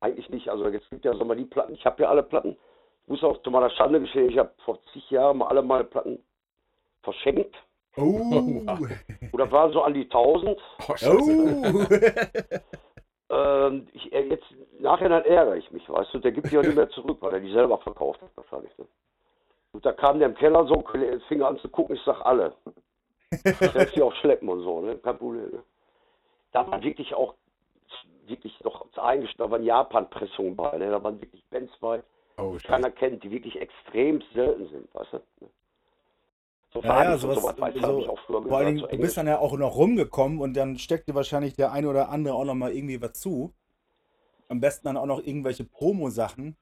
eigentlich nicht, also jetzt gibt ja so mal die Platten, ich habe ja alle Platten. Ich muss auch zu meiner Schande gestehen, ich habe vor zig Jahren mal alle meine Platten verschenkt. Oh. Oder waren so an die 1000. Oh. Oh. Ähm, ich, äh, jetzt nachher dann ärgere ich mich, weißt du, der gibt die auch nicht mehr zurück, weil er die selber verkauft hat wahrscheinlich. Ne? Und da kam der im Keller so, fing an zu gucken, ich sag alle. Selbst die auch schleppen und so, ne? Kein Problem. Ne? Da war wirklich auch wirklich noch eingestellt, da waren Japan-Pressungen bei, ne? da waren wirklich Bands bei, Oh, keiner kennt, die wirklich extrem selten sind, weißt du? Ne? So Ja, ja, sowas, sowas, so, auch früher vor allen gehört, Dingen, so du bist dann ja auch noch rumgekommen und dann steckt dir wahrscheinlich der eine oder andere auch noch mal irgendwie was zu. Am besten dann auch noch irgendwelche Promo-Sachen.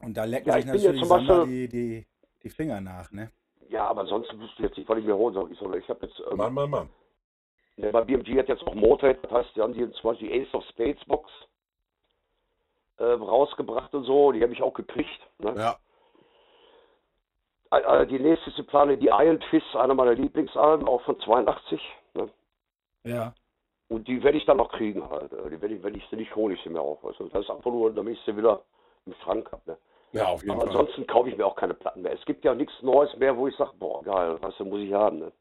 Und da lecken Ja, sich natürlich Beispiel- die, die, die Finger nach, ne? Ja, aber sonst wüsste ich jetzt nicht, was ich mir holen soll. Ich, soll, ich habe jetzt ähm, Mann, Mann, Mann. Ja, bei BMG hat jetzt auch Motorhead, das heißt, die haben die zum Beispiel Ace of Spades Box äh, rausgebracht und so, die habe ich auch gekriegt. Ne? Ja. Äh, äh, Die nächste ist die Plane, die Iron Fist, einer meiner Lieblingsalben, auch von 82. Ne? Ja. Und die werde ich dann noch kriegen halt. Äh, Die werde ich, wenn ich sie nicht hole, ich sie mir auch. Also das ist einfach nur, damit ich sie wieder im Schrank habe. Ne? Ja, auf jeden Aber Fall. ansonsten kaufe ich mir auch keine Platten mehr. Es gibt ja nichts Neues mehr, wo ich sage, boah, geil, was muss ich haben. Ne?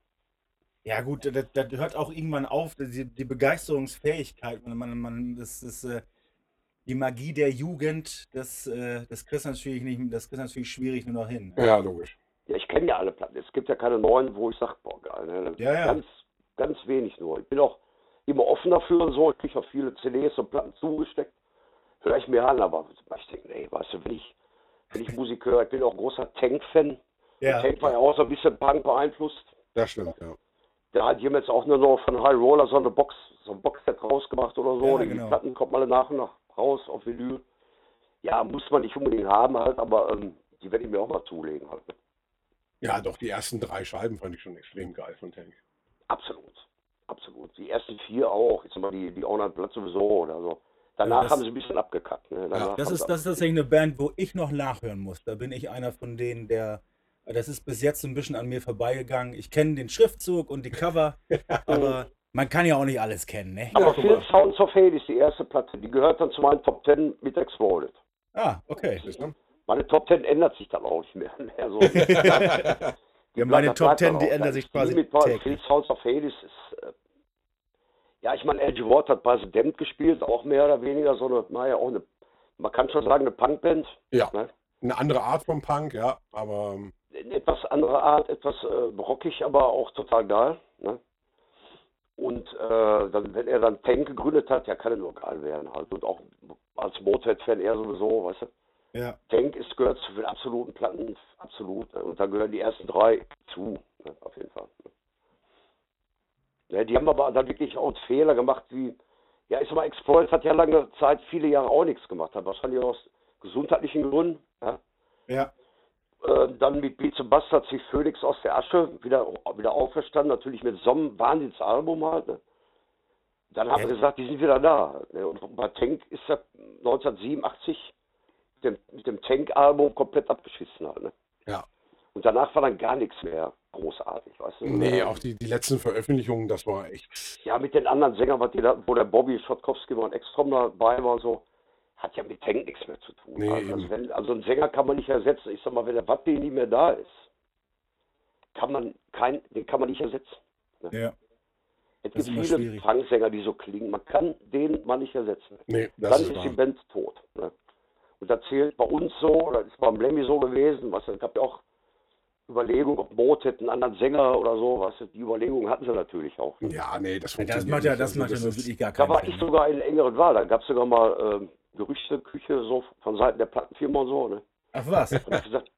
Ja, gut, das, das hört auch irgendwann auf, die, die Begeisterungsfähigkeit. Man, man, man, das ist äh, die Magie der Jugend, das, äh, das kriegst du natürlich nicht, das kriegst natürlich schwierig nur noch hin. Ja, logisch. Ja, ich kenne ja alle Platten. Es gibt ja keine neuen, wo ich sage, boah, geil. Ne? Ja, ja. Ganz, ganz wenig nur. Ich bin auch immer offen dafür und so. Ich kriege auch viele CDs und Platten zugesteckt. Höre ich mir an, aber ich denke, nee, weißt du, wenn ich, wenn ich Musik höre, ich bin auch großer Tank-Fan. Ja. Tank war ja auch so ein bisschen Punk beeinflusst. Das stimmt, ja. Da hat jemand jetzt auch nur noch von High Roller so eine Box, so ein Boxset rausgemacht oder so. Ja, die genau. Platten kommen alle nach und nach raus auf Vinyl. Ja, muss man nicht unbedingt haben halt, aber ähm, die werde ich mir auch mal zulegen halt. Ja, doch, die ersten drei Scheiben fand ich schon extrem geil von Tank. Absolut. Absolut. Die ersten vier auch. Jetzt mal die, die Online Blood sowieso oder so. Danach das- haben sie ein bisschen abgekackt. Ne? Danach Das ist, das ist tatsächlich eine Band, wo ich noch nachhören muss. Da bin ich einer von denen, der. Das ist bis jetzt so ein bisschen an mir vorbeigegangen. Ich kenne den Schriftzug und die Cover, aber man kann ja auch nicht alles kennen, ne? Aber Ja, Phil. Sounds of Hate ist die erste Platte. Die gehört dann zu meinen Top Ten mit Exploded. Ah, okay. Meine Top Ten ändert sich dann auch nicht mehr. mehr so. Ja, meine Top Ten, die Das sich quasi mit Phil. Sounds of Hate ist, Ja, ich meine, Edge Ward hat Präsident gespielt, auch mehr oder weniger so eine, naja, auch eine, man kann schon sagen, eine Punkband. Ja. Ne? Eine andere Art von Punk, ja, aber ähm, Eine etwas andere Art, etwas äh, rockig, aber auch total geil. Ne? Und äh, dann, wenn er dann Tank gegründet hat, ja, kann er nur geil werden halt. Und auch als Motorhead-Fan eher sowieso, weißt du. Ja. Tank ist, gehört zu den absoluten Platten, absolut. Und da gehören die ersten drei zu, ne? auf jeden Fall. Ne? Ja, die haben aber dann wirklich auch einen Fehler gemacht, wie, ja, ich sag mal, Exploit hat ja lange Zeit, viele Jahre auch nichts gemacht, hat wahrscheinlich aus gesundheitlichen Gründen, ja. Ja. Äh, dann mit Beats and Bust hat sich Phoenix aus der Asche wieder, wieder auferstanden, natürlich mit so einem Wahnsinnsalbum halt. Ne? Dann haben Ja. wir gesagt, die sind wieder da. Ne? Und bei Tank ist er 1987 mit dem, mit dem Tank-Album komplett abgeschissen halt. Ne? ja. Und danach war dann gar nichts mehr großartig, weißt du? Nee, Äh, auch die, die letzten Veröffentlichungen, das war echt. Ja, mit den anderen Sängern, da, wo der Bobby Schotkowski war und Ekstrom dabei war und so, hat ja mit Tank nichts mehr zu tun. Nee, also, wenn, also ein Sänger kann man nicht ersetzen. Ich sag mal, wenn der Watti nicht mehr da ist, kann man kein, den kann man nicht ersetzen. Ja. Es gibt viele. Punksänger, die so klingen. Man kann den mal nicht ersetzen. Nee, das Dann ist ist die Band tot. Ne? Und das zählt bei uns so, oder ist beim Lemmy so gewesen. Was, es gab ja auch Überlegungen, ob Motet einen anderen Sänger oder so. Was, die Überlegungen hatten sie natürlich auch. Ne? Ja, nee, das Das funktioniert macht ja, nicht. das Also, macht ja das nur wirklich gar Da keinen war Sinn. ich sogar in engeren Wahl. Da gab es sogar mal ähm, Gerüchteküche so von Seiten der Plattenfirma und so. Ne? Ach was? Und ich gesagt,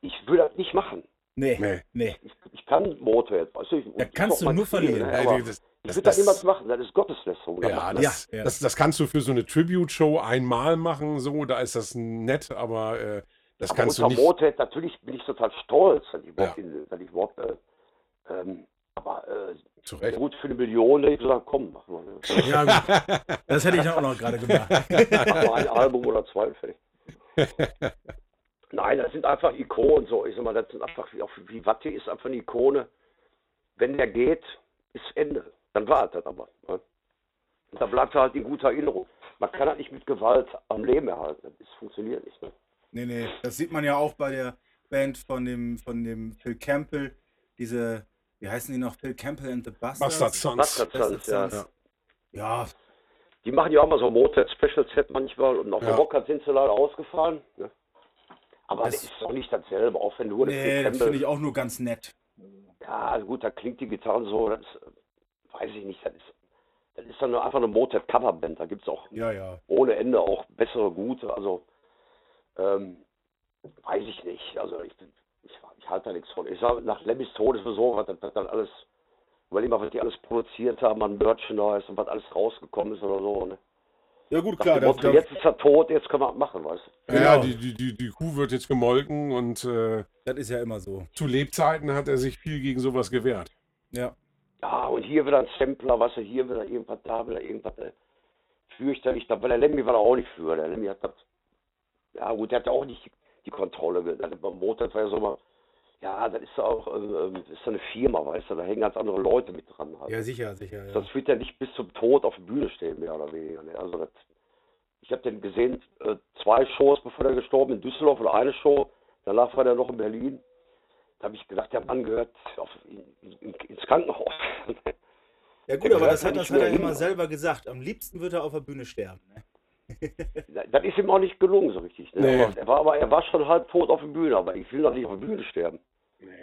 ich will das nicht machen. Nee. Nee. Nee. Ich, ich kann Motorhead, weißt du, ich, Da kannst du nur Stil, verlieren. Ne? Äh, Aber das- ich das- will das das- niemals machen, das ist Gotteslästerung. Ja, Das- das, Ja, ja. Das, das kannst du für so eine Tribute-Show einmal machen, so, da ist das nett, aber äh, das kannst du nicht. Motorhead, natürlich bin ich total stolz, dass ich überhaupt, Ja. dass ich überhaupt äh, ähm, aber äh, Zu Recht. gut für eine Million, hätte ich gesagt, komm, mach mal? Ja, gut. Das hätte ich auch noch gerade gemacht. mach mal ein Album oder zwei fertig. Nein, das sind einfach Ikonen so. Ich sag mal, das sind einfach, wie, auch wie Watte ist einfach eine Ikone. Wenn der geht, ist Ende. Dann war das aber. Ne? Und da bleibt er halt in guter Erinnerung. Man kann halt nicht mit Gewalt am Leben erhalten. Das funktioniert nicht. Ne? Nee, nee. Das sieht man ja auch bei der Band von dem, von dem Phil Campbell. Diese, wie heißen die noch? Phil Campbell and the Bastards? Bastard Sons. Bastard Bastard Sons, ja. Sons. Ja, Die machen ja auch mal so Motorhead-Special-Set manchmal und auf Ja. der Rocker sind sie leider ausgefallen. Ne? Aber Das- das ist doch nicht dasselbe, auch wenn du eine nee, Phil das finde ich auch nur ganz nett. Ja, gut, da klingt die Gitarre so, das äh, weiß ich nicht, das ist, das ist dann nur einfach eine Motorhead-Coverband. Da gibt es auch Ja, ja. ohne Ende auch bessere, gute. Also, ähm, weiß ich nicht. Also, ich, ich, ich halte da nichts von. Ich sage, nach Lemmys Tod ist so, was das dann alles, überleg mal, was die alles produziert haben an Merchandise und was alles rausgekommen ist oder so. Ne? Ja, gut, klar. Das, Motto, das, jetzt ist er tot, jetzt können wir machen, weißt du. Ja, Genau. die, die, die, die Kuh wird jetzt gemolken und äh, das ist ja immer so. zu Lebzeiten hat er sich viel gegen sowas gewehrt. Ja. Ja, und hier wieder ein Stempler, weißt du, hier wieder irgendwas, da wieder irgendwas. Äh, fürchterlich. Da, weil der Lemmy war da auch nicht für. Der Lemmy hat das. Ja, gut, der hat ja auch nicht die Kontrolle. Also beim Motor war ja so mal. Ja, das ist auch das ist eine Firma, weißt du, da hängen ganz andere Leute mit dran. Halt. Ja, sicher, sicher. Ja. Das wird ja nicht bis zum Tod auf der Bühne stehen, mehr oder weniger. Ne? Also das, ich habe den gesehen, äh, zwei Shows, bevor er gestorben in Düsseldorf oder eine Show. Danach war der noch in Berlin. Da habe ich gedacht, der Mann gehört auf, in, in, ins Krankenhaus. Ja, gut, aber das hat, das hat er immer selber gesagt. Am liebsten wird er auf der Bühne sterben. Ne? Das ist ihm auch nicht gelungen so richtig. Ne? Nee. Aber er, war, aber er war schon halb tot auf der Bühne, aber ich will doch nicht auf der Bühne sterben.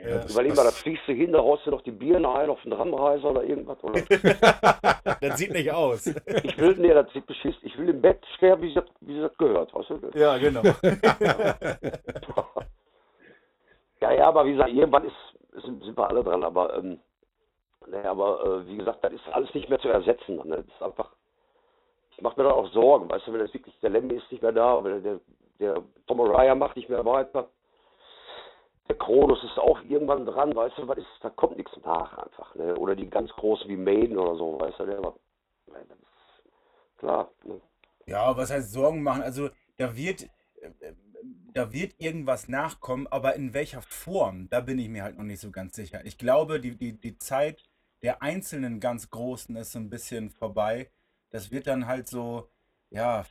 Ja. Überleg mal, da fliegst du hin, da haust du noch die Birne ein auf den Drammreiser oder irgendwas. Oder? Das sieht nicht aus. Ich will, nee, das sieht beschissen. Ich will im Bett sterben, wie das, wie das gehört. Weißt du? Ja, genau. Ja, ja, aber wie gesagt, irgendwann ist, sind, sind wir alle dran, aber, ähm, nee, aber äh, wie gesagt, das ist alles nicht mehr zu ersetzen. Ne? Das ist einfach, ich mache mir da auch Sorgen, weißt du, wenn das wirklich, der Lemmy ist nicht mehr da, wenn der, der Tom Araya macht nicht mehr weiter. Der Kronos ist auch irgendwann dran, weißt du, ist, da kommt nichts nach einfach, ne? Oder die ganz großen wie Maiden oder so, weißt du, der war, klar, ne? Ja, was heißt Sorgen machen? Also da wird, da wird irgendwas nachkommen, aber in welcher Form, da bin ich mir halt noch nicht so ganz sicher. Ich glaube, die, die, die Zeit der einzelnen ganz Großen ist so ein bisschen vorbei. Das wird dann halt so, ja,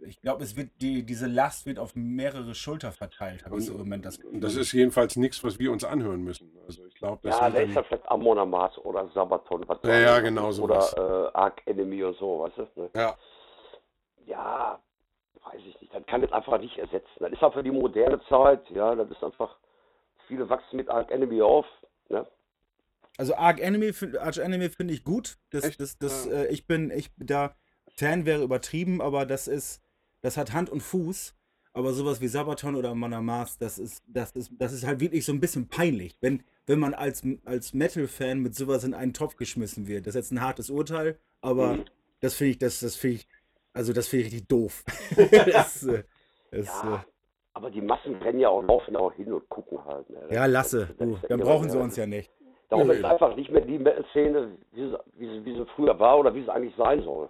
ich glaube, es wird die, diese Last wird auf mehrere Schulter verteilt, habe ich so im Moment das Und das ist jedenfalls nichts, was wir uns anhören müssen. Also ich glaube, das Ja, da dann- ist ja vielleicht Amon Amarth oder Sabaton. Was Ja, weiß ja, ich. genau sowas. Oder äh, Arc Enemy und so, weißt du? Ne? ja. Ja, weiß ich nicht. Das kann das einfach nicht ersetzen. Das ist einfach die moderne Zeit. Ja, das ist einfach, viele wachsen mit Arc Enemy auf. Ne? Also Arch Enemy, Arch Enemy finde ich gut. Das, das, das, Ja. äh, ich bin, ich da Fan wäre übertrieben, aber das ist, das hat Hand und Fuß. Aber sowas wie Sabaton oder Mars, das ist, das ist, das ist halt wirklich so ein bisschen peinlich, wenn, wenn man als, als Metal-Fan mit sowas in einen Topf geschmissen wird. Das ist jetzt ein hartes Urteil, aber Mhm. das finde ich, das, das finde ich, also das finde ich richtig doof. das, äh, das, Ja, aber die Massen rennen ja auch, laufen auch hin und gucken halt. Ne? äh, ja, lasse, du, dann brauchen sie uns ja nicht. Darum Nö, ist einfach nicht mehr die Metal-Szene, wie sie, wie, wie sie früher war oder wie sie eigentlich sein soll.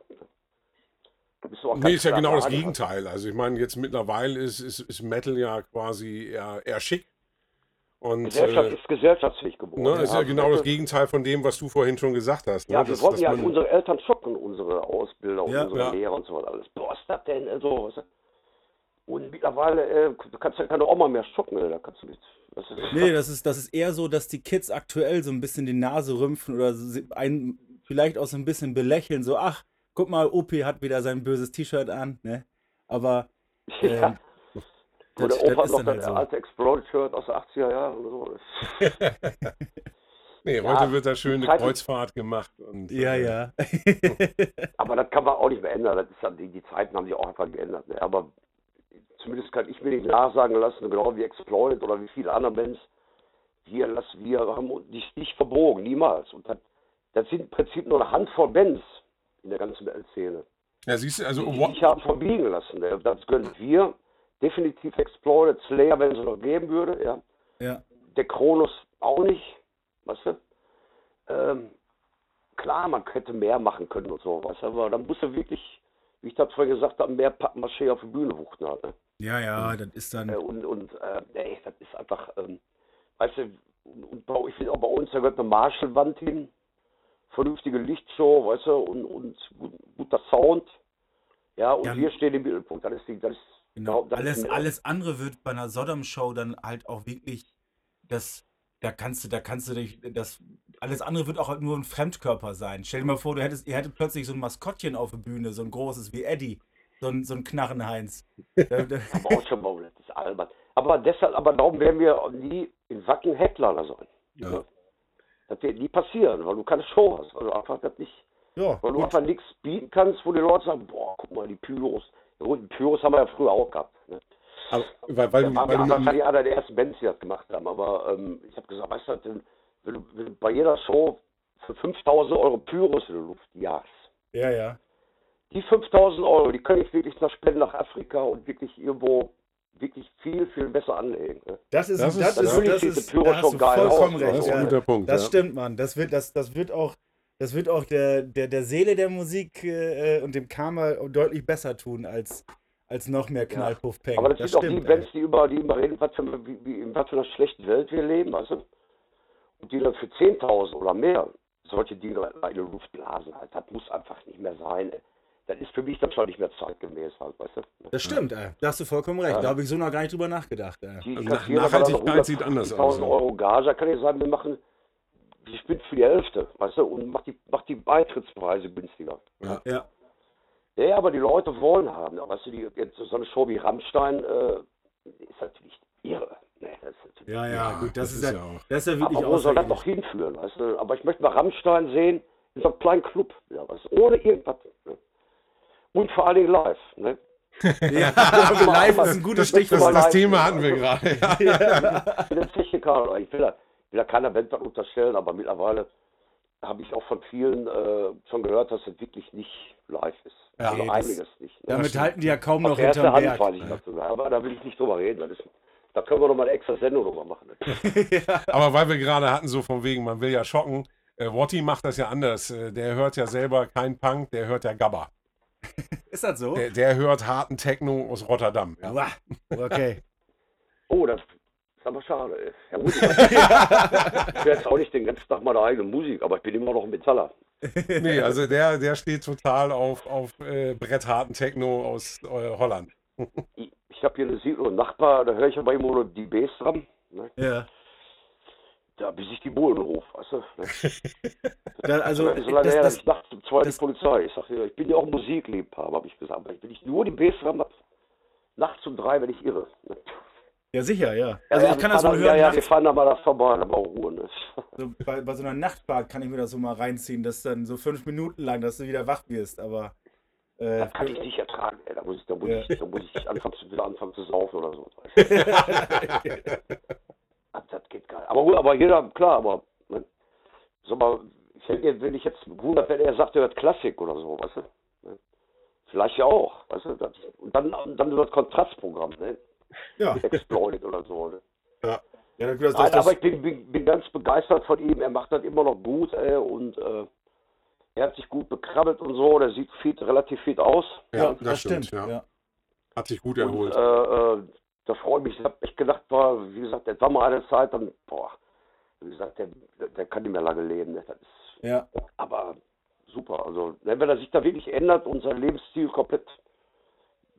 Nee, ist ja genau das Gegenteil. Also ich meine, jetzt mittlerweile ist, ist, ist Metal ja quasi eher, eher schick. Und Gesellschaft äh, ist gesellschaftsfähig geworden. ne, ist ja genau das Metal- Gegenteil von dem, was du vorhin schon gesagt hast. Ne? Ja, wir dass, wollten ja unsere Eltern schocken, unsere Ausbilder Ja, unsere ja. Lehrer und so weiter alles. Boah, ist das denn so? du? Und mittlerweile äh, du kannst ja keine Oma mehr schocken, ey, da kannst du nicht. Das ist, Nee, das ist, das ist eher so, dass die Kids aktuell so ein bisschen die Nase rümpfen oder sie- einen vielleicht auch so ein bisschen belächeln, so, ach, guck mal, OP hat wieder sein böses T-Shirt an, ne? Aber ähm, ja. das, Oder Opa hat ist noch dann das halt so. alte Explode-Shirt aus den 80er Jahren oder so. nee, Ja, heute wird da schön eine Kreuzfahrt gemacht. Und, Ja, äh, ja. Aber das kann man auch nicht mehr ändern. Das ist dann, die, die Zeiten haben sich auch einfach geändert. Ne? Aber zumindest kann ich mir nicht nachsagen lassen, genau wie Exploit oder wie viele andere Bands, wir, lassen, wir haben uns nicht, nicht verbogen, niemals. Und das, das sind im Prinzip nur eine Handvoll Bands in der ganzen Szene, Ja, siehst du, also die sich haben verbiegen lassen. Das gönnen wir definitiv Exploited, Slayer, wenn es noch geben würde. Ja. ja. Der Kronos auch nicht, weißt du? Ähm, klar, man könnte mehr machen können und so, weißt du, aber dann muss er wirklich, wie ich das vorhin gesagt habe, mehr Pappmaché auf die Bühne wuchten halt. Ne? Ja, ja, das ist dann. Äh, und und äh, nee, das ist einfach, ähm, weißt du, und, und bei, ich finde auch bei uns, da gehört eine Marshallwand hin, vernünftige Lichtshow, weißt du, und, und gut, guter Sound. Ja, und Ja, wir stehen im Mittelpunkt. Das ist die, das ist, Genau. das Alles, ist, alles andere wird bei einer Sodom-Show dann halt auch wirklich, das, da kannst du, da kannst du dich, das, alles andere wird auch halt nur ein Fremdkörper sein. Stell dir mal vor, du hättest, ihr hättet plötzlich so ein Maskottchen auf der Bühne, so ein großes wie Eddie, so ein, so ein Knarrenheinz. Da- da- aber auch schon mal, das ist albern. Aber deshalb, aber darum werden wir nie in Wacken Headliner sein. Ja. Das wird nie passieren, weil du keine Show hast. Also einfach das nicht, ja, weil du gut. einfach nichts bieten kannst, wo die Leute sagen, boah, guck mal, die Pyros. Ja, gut, die Pyros haben wir ja früher auch gehabt. Ne? aber, weil, weil, du- waren weil du, wahrscheinlich einer der ersten Bands, die das gemacht haben. Aber ähm, ich habe gesagt, weißt du, denn, wenn du, wenn du bei jeder Show für 5000 Euro Pyros in der Luft jagst, ja, ja. Die 5000 Euro, die kann ich wirklich nach Spenden nach Afrika und wirklich irgendwo wirklich viel, viel besser anlegen. Ne? Das ist, Das das ist- das ist, da hast schon du geil vollkommen aus, recht. das ist ja. ein guter Punkt. Das ja. stimmt, Mann. Das wird, das, das wird auch, das wird auch der, der, der Seele der Musik äh, und dem Karma deutlich besser tun als, als noch mehr Knallpuff-Peng. Aber das, das sind auch die. Bands, die über, die immer reden, was für, wie, wie, in was für einer schlechten Welt wir leben, du? Und die dann für 10.000 oder mehr solche Dinge in die Luft blasen halt. Das muss einfach nicht mehr sein. Ey. Das ist für mich dann schon nicht mehr zeitgemäß halt, weißt du? Das stimmt, ey. da hast du vollkommen recht. Ja. Da habe ich so noch gar nicht drüber nachgedacht. Ey. Die Also dann Nachhaltigkeit sieht anders aus, 150.000 ja. Euro Gage, da kann ich sagen, wir machen, wir spielen für die Hälfte, weißt du, und macht die, macht die Beitrittspreise günstiger. Ja. Ja, ja, aber die Leute wollen haben. Weißt du, die, jetzt so eine Show wie Rammstein äh, ist natürlich irre. Nee, natürlich Ja, ja, gut, das, das ist, ist ja, ja auch- das ist ja wirklich aber wo soll das noch hinführen, weißt du? Aber ich möchte mal Rammstein sehen in so einem kleinen Club, ja, weißt du, ohne irgendwas. Und vor allen Dingen live. Ne? Ja, live ist ein gutes Das, das, Stichwort. das live. Thema hatten wir gerade. Ja. Ich bin ein Techniker, ich will da, will da keiner Band unterstellen, aber mittlerweile habe ich auch von vielen äh, schon gehört, dass es wirklich nicht live ist. Ja, also nee, das- einiges nicht. Ne? Damit halten die ja kaum noch hinterm Hand Berg. ich das sogar, aber da will ich nicht drüber reden. Das ist, da können wir noch mal eine extra Sendung drüber machen. Ne? Aber weil wir gerade hatten, so von wegen, man will ja schocken. Äh, Watty macht das ja anders. Äh, der hört ja selber kein Punk, der hört ja Gabba. Ist das so? Der, der hört harten Techno aus Rotterdam. Ja. Uah, Okay. Oh, das ist aber schade. Ja, gut, ich höre jetzt auch nicht den ganzen Tag meine eigene Musik, aber ich bin immer noch ein Metaller. Nee, also der, der steht total auf, auf äh, brettharten Techno aus äh, Holland. Ich, ich habe hier eine Siedlung, einen Nachbar, da höre ich aber immer nur die Bass dran. Ne? Ja. Da bis ich die Bullen ruf, weißt du? Da, also, Das ist lange das, her, dass das, ich nachts um zwei die das- Polizei. Ich sag, ja, ich bin ja auch Musikliebhaber, habe ich gesagt. Aber wenn ich nur die Bass dran habe, nachts um drei, wenn ich irre. Ja, sicher, ja. Also, ja, ich kann das wohl dann- Ja, hören. ja, wir fahren da mal das vorbei, aber auch Ruhe. Ne? so, bei, bei so einer Nachtbar kann ich mir das so mal reinziehen, dass dann so fünf Minuten lang, dass du wieder wach wirst. Aber äh, Das kann ich nicht ertragen, ey. Da muss ich, da muss Ja. ich, da muss ich anfangen, zu, wieder anfangen zu saufen oder so. das, das geht gar nicht. Aber jeder, klar, aber ne? sag mal, ich hätte, wenn ich jetzt wundert, wenn er sagt, er hört Klassik oder so, weißt du? Ne? Vielleicht ja auch, weißt du? Das, und dann, dann das Kontrastprogramm, ne? ja, Exploited oder so. Ne? ja, das, das, Nein, das, aber ich bin, bin, bin ganz begeistert von ihm. Er macht das immer noch gut, ey, und äh, er hat sich gut bekrabbelt und so. Der sieht fit, relativ fit aus. ja, das, stimmt. ja. Ja. Hat sich gut Und, erholt. äh, äh, da freue ich mich. Ich habe echt gedacht, war, wie gesagt, das war mal eine Zeit, dann, boah, wie gesagt, der, der kann nicht mehr lange leben. Ne? Ist, Ja. aber super. Also, wenn er sich da wirklich ändert und sein Lebensstil komplett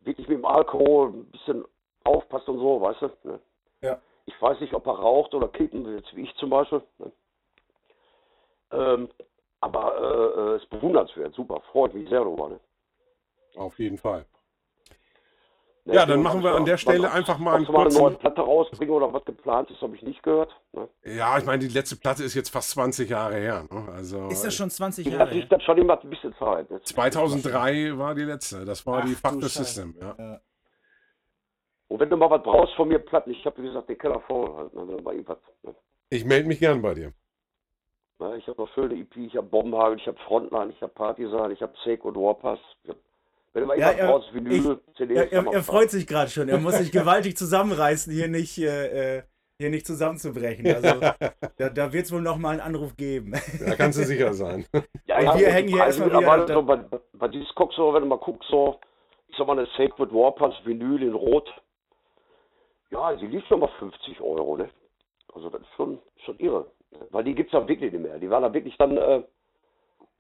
wirklich mit dem Alkohol ein bisschen aufpasst und so, weißt du? Ne? Ja. Ich weiß nicht, ob er raucht oder kippen will, wie ich zum Beispiel. Ne? Ähm, aber äh, äh, ist bewundernswert, super, freut mich sehr darüber. Ne? Auf jeden Fall. Ne, Ja, dann bin machen wir an der Stelle ob- einfach mal einen sie mal eine kurzen- neue Platte rausbringen oder was geplant ist, habe ich nicht gehört. Ne? Ja, ich meine, die letzte Platte ist jetzt fast 20 Jahre her. Ne? Also, Ist das schon 20 Das Jahre? ist dann schon immer ein bisschen Zeit. ne? 2003 war die letzte. Das war Ach, die Fuck the. System. Ja. Ja. Und wenn du mal was brauchst von mir, Platten, ich habe wie gesagt den Keller voll. Halt, ne? wenn irgendwas, ne? Ich melde mich gern bei dir. Ne, Ich habe noch schöne EP, ich habe Bombenhagel, ich habe Frontline, ich habe Partisan, ich habe Sake und Warpass. Ich hab, wenn du mal Ja, irgendwas er- brauchst, Vinyl, CDs, Er, er, man er freut sich gerade schon. Er muss sich gewaltig zusammenreißen, hier nicht, äh, äh, hier nicht zusammenzubrechen. Also da, da wird es wohl noch mal einen Anruf geben. Da kannst du sicher sein. Ja, ja, wir hängen hier erstmal wieder so bei, bei Discogs so, wenn du mal guckst, so, ich sag mal, eine Sacred Warpass Vinyl in Rot. Ja, die liegt schon mal 50 Euro, ne? Also das ist schon, schon irre. Weil die gibt's ja wirklich nicht mehr. Die waren da wirklich dann äh,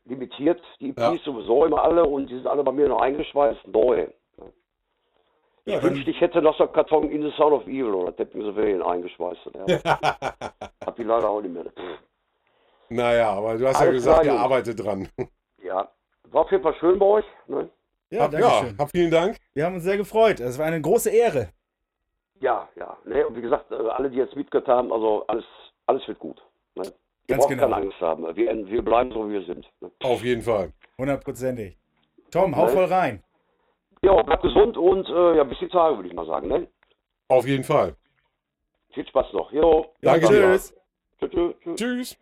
limitiert, die EPs Ja. sowieso immer alle und die sind alle bei mir noch eingeschweißt, neu. Ja, Ich wünschte, ich hätte noch so einen Karton In the Sound of Evil oder Tapping the Veil eingeschweißt. Ja. Hab die leider auch nicht mehr. Naja, aber du hast ja Alles gesagt, klar, ihr arbeitet dran. Ja, war auf jeden Fall schön bei euch. Ne? Ja, danke ja, schön. hab vielen Dank. Wir haben uns sehr gefreut. Es war eine große Ehre. Ja, ja. Ne, und wie gesagt, äh, alle, die jetzt mitgehört haben, also alles, alles wird gut. Ne? Ihr Ganz braucht genau. keine Angst haben. Wir, wir bleiben so, wie wir sind. Auf jeden Fall. Hundertprozentig. Tom, hau Ne? voll rein. Ja, bleibt gesund und äh, ja, bis die Tage, würde ich mal sagen. Ne? Auf jeden Fall. Viel Spaß noch. Jo, Danke Tschüss. dir. tschüss. tschüss. Tschüss.